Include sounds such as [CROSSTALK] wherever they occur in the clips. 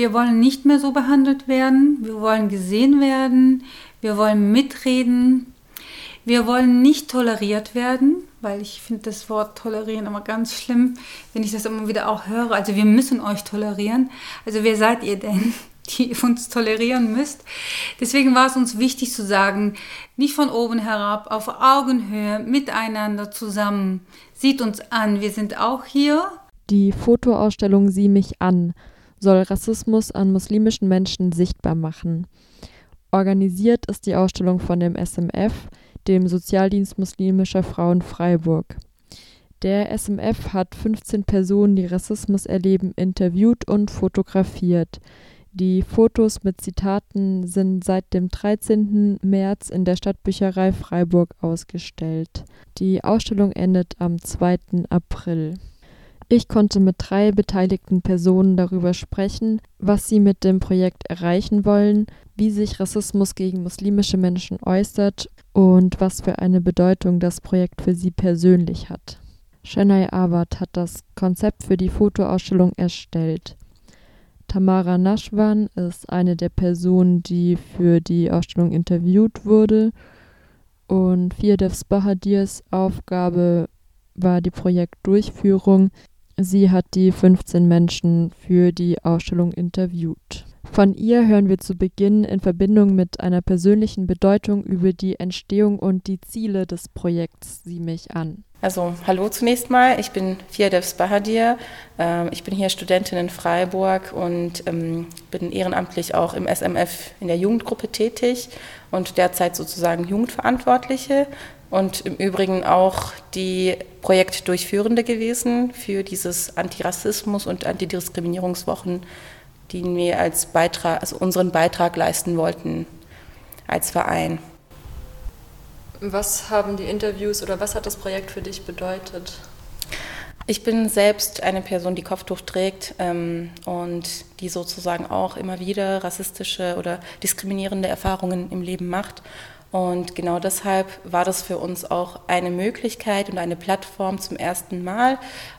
wir wollen nicht mehr so behandelt werden. Wir wollen gesehen werden. Wir wollen mitreden. Wir wollen nicht toleriert werden, weil ich finde das Wort tolerieren immer ganz schlimm, wenn ich das immer wieder auch höre. Also wir müssen euch tolerieren. Also wer seid ihr denn, [LAUGHS] die uns tolerieren müsst? Deswegen war es uns wichtig zu sagen, nicht von oben herab, auf Augenhöhe, miteinander zusammen. Sieht uns an, wir sind auch hier. Die Fotoausstellung Sieh mich an soll Rassismus an muslimischen Menschen sichtbar machen. Organisiert ist die Ausstellung von dem SMF, dem Sozialdienst muslimischer Frauen Freiburg. Der SMF hat 15 Personen, die Rassismus erleben, interviewt und fotografiert. Die Fotos mit Zitaten sind seit dem 13. März in der Stadtbücherei Freiburg ausgestellt. Die Ausstellung endet am 2. April. Ich konnte mit drei beteiligten Personen darüber sprechen, was sie mit dem Projekt erreichen wollen, wie sich Rassismus gegen muslimische Menschen äußert und was für eine Bedeutung das Projekt für sie persönlich hat. Shenai Awad hat das Konzept für die Fotoausstellung erstellt. Tamara Nashwan ist eine der Personen, die für die Ausstellung interviewt wurde. Und Firdevs Bahadirs Aufgabe war die Projektdurchführung. Sie hat die 15 Menschen für die Ausstellung interviewt. Von ihr hören wir zu Beginn in Verbindung mit einer persönlichen Bedeutung über die Entstehung und die Ziele des Projekts Sieh mich an. Also hallo zunächst mal, ich bin Firdevs Bahadir, ähm, ich bin hier Studentin in Freiburg und ähm, bin ehrenamtlich auch im SMF in der Jugendgruppe tätig und derzeit sozusagen Jugendverantwortliche und im Übrigen auch die Projektdurchführende gewesen für dieses Antirassismus- und Antidiskriminierungswochen die wir als Beitrag, also unseren Beitrag leisten wollten als Verein. Was haben die Interviews oder was hat das Projekt für dich bedeutet? Ich bin selbst eine Person, die Kopftuch trägt ähm, und die sozusagen auch immer wieder rassistische oder diskriminierende Erfahrungen im Leben macht. Und genau deshalb war das für uns auch eine Möglichkeit und eine Plattform zum ersten Mal,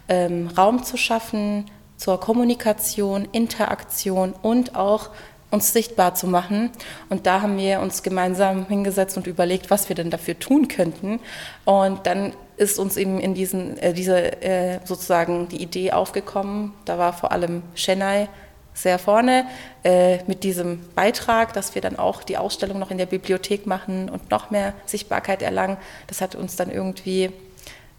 ähm, Raum zu schaffen, zur Kommunikation, Interaktion und auch uns sichtbar zu machen. Und da haben wir uns gemeinsam hingesetzt und überlegt, was wir denn dafür tun könnten. Und dann ist uns eben in diesen, äh, diese äh, sozusagen die Idee aufgekommen. Da war vor allem Chennai sehr vorne äh, mit diesem Beitrag, dass wir dann auch die Ausstellung noch in der Bibliothek machen und noch mehr Sichtbarkeit erlangen. Das hat uns dann irgendwie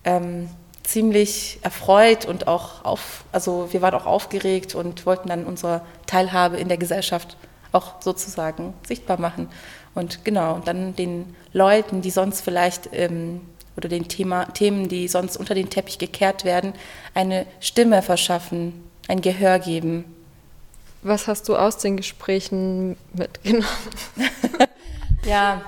ähm, ziemlich erfreut und auch auf, also wir waren auch aufgeregt und wollten dann unsere Teilhabe in der Gesellschaft auch sozusagen sichtbar machen. Und genau, dann den Leuten, die sonst vielleicht ähm, oder den Thema, Themen, die sonst unter den Teppich gekehrt werden, eine Stimme verschaffen, ein Gehör geben. Was hast du aus den Gesprächen mitgenommen? [LAUGHS] ja,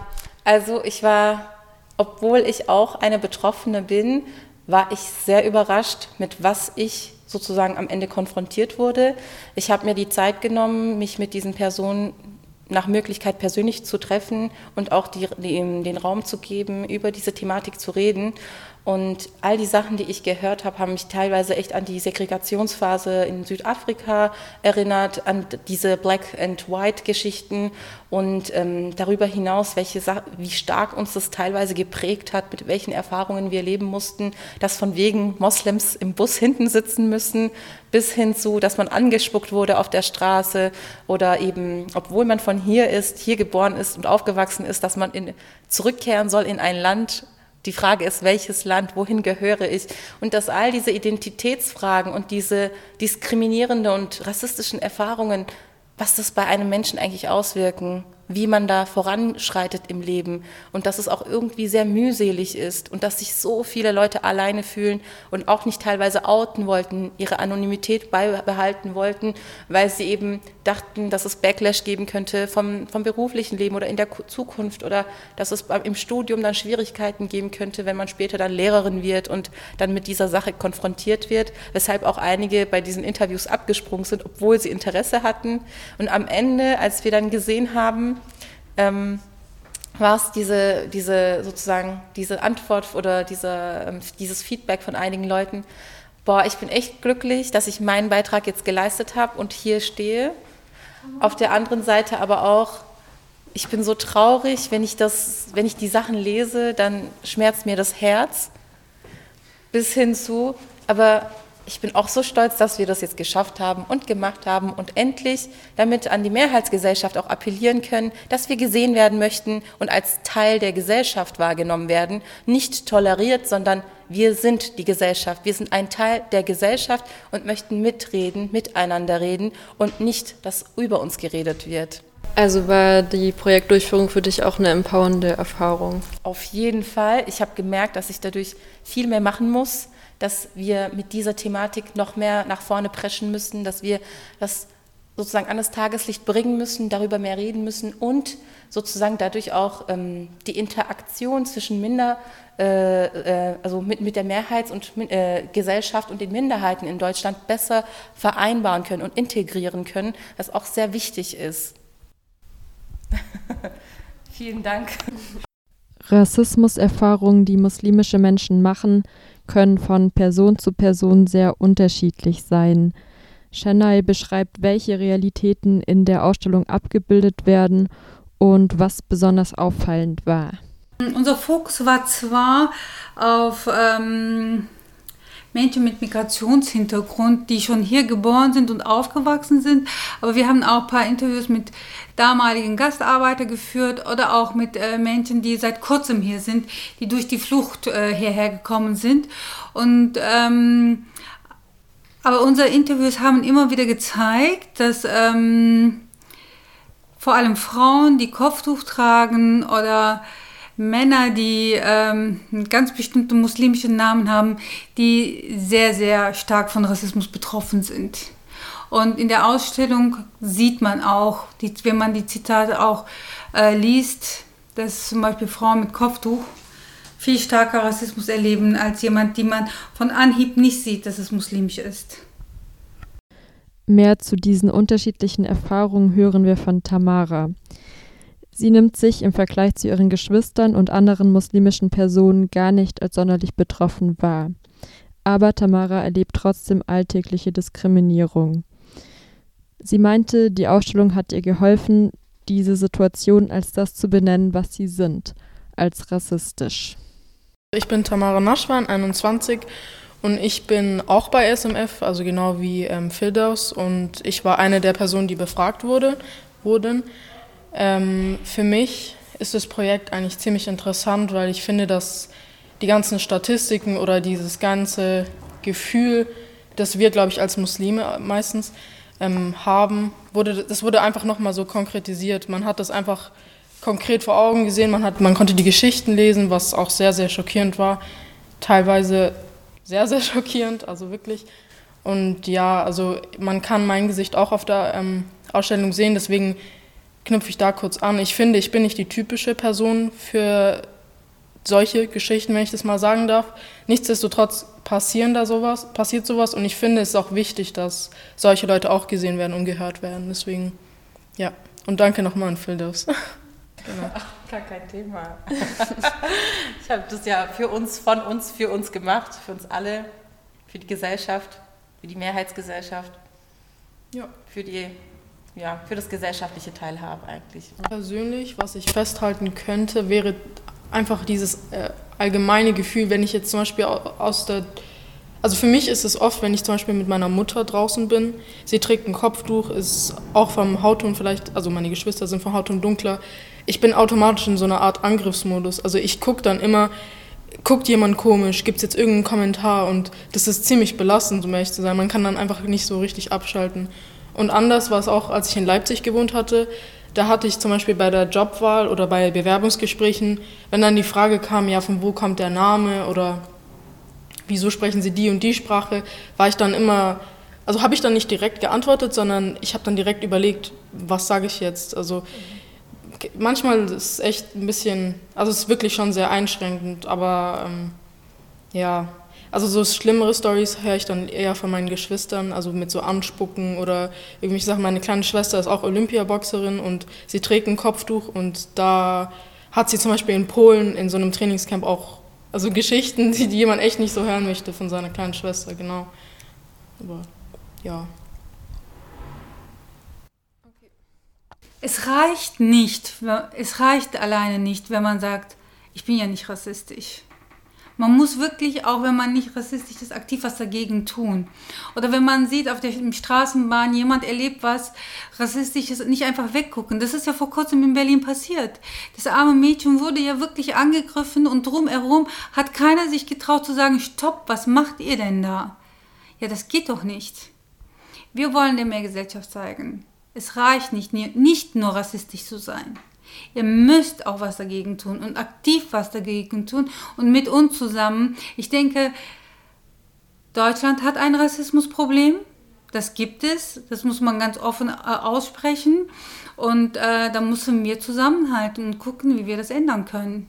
also ich war, obwohl ich auch eine Betroffene bin, war ich sehr überrascht, mit was ich sozusagen am Ende konfrontiert wurde. Ich habe mir die Zeit genommen, mich mit diesen Personen nach Möglichkeit persönlich zu treffen und auch die, die, den Raum zu geben, über diese Thematik zu reden. Und all die Sachen, die ich gehört habe, haben mich teilweise echt an die Segregationsphase in Südafrika erinnert, an diese Black and White Geschichten und ähm, darüber hinaus, welche wie stark uns das teilweise geprägt hat, mit welchen Erfahrungen wir leben mussten, dass von wegen Moslems im Bus hinten sitzen müssen, bis hin zu, dass man angespuckt wurde auf der Straße oder eben, obwohl man von hier ist, hier geboren ist und aufgewachsen ist, dass man in, zurückkehren soll in ein Land, die Frage ist, welches Land, wohin gehöre ich? Und dass all diese Identitätsfragen und diese diskriminierende und rassistischen Erfahrungen, was das bei einem Menschen eigentlich auswirken, wie man da voranschreitet im Leben und dass es auch irgendwie sehr mühselig ist und dass sich so viele Leute alleine fühlen und auch nicht teilweise outen wollten, ihre Anonymität beibehalten wollten, weil sie eben dachten, dass es Backlash geben könnte vom, vom beruflichen Leben oder in der Zukunft oder dass es im Studium dann Schwierigkeiten geben könnte, wenn man später dann Lehrerin wird und dann mit dieser Sache konfrontiert wird, weshalb auch einige bei diesen Interviews abgesprungen sind, obwohl sie Interesse hatten. Und am Ende, als wir dann gesehen haben, ähm, war es diese, diese sozusagen diese Antwort oder diese, ähm, dieses Feedback von einigen Leuten, boah, ich bin echt glücklich, dass ich meinen Beitrag jetzt geleistet habe und hier stehe. Auf der anderen Seite aber auch, ich bin so traurig, wenn ich, das, wenn ich die Sachen lese, dann schmerzt mir das Herz bis hin zu, aber ich bin auch so stolz, dass wir das jetzt geschafft haben und gemacht haben und endlich damit an die Mehrheitsgesellschaft auch appellieren können, dass wir gesehen werden möchten und als Teil der Gesellschaft wahrgenommen werden, nicht toleriert, sondern wir sind die Gesellschaft, wir sind ein Teil der Gesellschaft und möchten mitreden, miteinander reden und nicht, dass über uns geredet wird. Also war die Projektdurchführung für dich auch eine empowernde Erfahrung? Auf jeden Fall. Ich habe gemerkt, dass ich dadurch viel mehr machen muss, dass wir mit dieser Thematik noch mehr nach vorne preschen müssen, dass wir das sozusagen an das Tageslicht bringen müssen, darüber mehr reden müssen und sozusagen dadurch auch ähm, die Interaktion zwischen Minder, äh, äh, also mit, mit der Mehrheits- und äh, Gesellschaft und den Minderheiten in Deutschland besser vereinbaren können und integrieren können, was auch sehr wichtig ist. [LAUGHS] Vielen Dank. Rassismuserfahrungen, die muslimische Menschen machen, können von Person zu Person sehr unterschiedlich sein. Chennai beschreibt, welche Realitäten in der Ausstellung abgebildet werden und was besonders auffallend war. Unser Fokus war zwar auf ähm, Menschen mit Migrationshintergrund, die schon hier geboren sind und aufgewachsen sind. Aber wir haben auch ein paar Interviews mit damaligen Gastarbeitern geführt oder auch mit äh, Menschen, die seit kurzem hier sind, die durch die Flucht äh, hierher gekommen sind. Und ähm, aber unsere Interviews haben immer wieder gezeigt, dass ähm, vor allem Frauen, die Kopftuch tragen oder Männer, die ähm, ganz bestimmten muslimischen Namen haben, die sehr, sehr stark von Rassismus betroffen sind. Und in der Ausstellung sieht man auch, die, wenn man die Zitate auch äh, liest, dass zum Beispiel Frauen mit Kopftuch viel stärker Rassismus erleben als jemand, die man von Anhieb nicht sieht, dass es muslimisch ist. Mehr zu diesen unterschiedlichen Erfahrungen hören wir von Tamara. Sie nimmt sich im Vergleich zu ihren Geschwistern und anderen muslimischen Personen gar nicht als sonderlich betroffen wahr. Aber Tamara erlebt trotzdem alltägliche Diskriminierung. Sie meinte, die Ausstellung hat ihr geholfen, diese Situation als das zu benennen, was sie sind, als rassistisch. Ich bin Tamara Naschwan, 21 und ich bin auch bei SMF, also genau wie ähm, Fildaus und ich war eine der Personen, die befragt wurde, wurden. Ähm, für mich ist das Projekt eigentlich ziemlich interessant, weil ich finde, dass die ganzen Statistiken oder dieses ganze Gefühl, das wir, glaube ich, als Muslime meistens ähm, haben, wurde, das wurde einfach nochmal so konkretisiert. Man hat das einfach konkret vor Augen gesehen, man, hat, man konnte die Geschichten lesen, was auch sehr, sehr schockierend war. Teilweise sehr, sehr [LAUGHS] schockierend, also wirklich. Und ja, also man kann mein Gesicht auch auf der ähm, Ausstellung sehen, deswegen knüpfe ich da kurz an. Ich finde, ich bin nicht die typische Person für solche Geschichten, wenn ich das mal sagen darf. Nichtsdestotrotz passieren da sowas, passiert sowas und ich finde es ist auch wichtig, dass solche Leute auch gesehen werden und gehört werden. Deswegen, ja. Und danke nochmal an Fildos. [LAUGHS] genau. Ach, gar kein Thema. [LAUGHS] ich habe das ja für uns, von uns, für uns gemacht, für uns alle, für die Gesellschaft, für die Mehrheitsgesellschaft, ja. für die ja, für das gesellschaftliche Teilhabe eigentlich. Persönlich, was ich festhalten könnte, wäre einfach dieses äh, allgemeine Gefühl, wenn ich jetzt zum Beispiel aus der also für mich ist es oft, wenn ich zum Beispiel mit meiner Mutter draußen bin, sie trägt ein Kopftuch, ist auch vom Hautton vielleicht, also meine Geschwister sind vom Hautton dunkler, ich bin automatisch in so einer Art Angriffsmodus. Also ich gucke dann immer, guckt jemand komisch, gibt es jetzt irgendeinen Kommentar und das ist ziemlich belastend, um ehrlich zu sein. Man kann dann einfach nicht so richtig abschalten. Und anders war es auch, als ich in Leipzig gewohnt hatte. Da hatte ich zum Beispiel bei der Jobwahl oder bei Bewerbungsgesprächen, wenn dann die Frage kam, ja, von wo kommt der Name oder wieso sprechen Sie die und die Sprache, war ich dann immer, also habe ich dann nicht direkt geantwortet, sondern ich habe dann direkt überlegt, was sage ich jetzt. Also manchmal ist es echt ein bisschen, also es ist wirklich schon sehr einschränkend, aber ähm, ja, also so schlimmere Stories höre ich dann eher von meinen Geschwistern, also mit so Anspucken oder irgendwelche Sachen. Meine kleine Schwester ist auch Olympiaboxerin und sie trägt ein Kopftuch und da hat sie zum Beispiel in Polen in so einem Trainingscamp auch also Geschichten, die, die jemand echt nicht so hören möchte von seiner kleinen Schwester, genau. Aber ja. es reicht nicht, es reicht alleine nicht, wenn man sagt, ich bin ja nicht rassistisch. Man muss wirklich, auch wenn man nicht rassistisch ist, aktiv was dagegen tun. Oder wenn man sieht auf der Straßenbahn, jemand erlebt was Rassistisches, nicht einfach weggucken. Das ist ja vor kurzem in Berlin passiert. Das arme Mädchen wurde ja wirklich angegriffen und drumherum hat keiner sich getraut zu sagen, stopp, was macht ihr denn da? Ja, das geht doch nicht. Wir wollen der Mehrgesellschaft zeigen. Es reicht nicht, nicht nur rassistisch zu sein. Ihr müsst auch was dagegen tun und aktiv was dagegen tun und mit uns zusammen. Ich denke, Deutschland hat ein Rassismusproblem. Das gibt es, das muss man ganz offen äh, aussprechen. Und äh, da müssen wir zusammenhalten und gucken, wie wir das ändern können.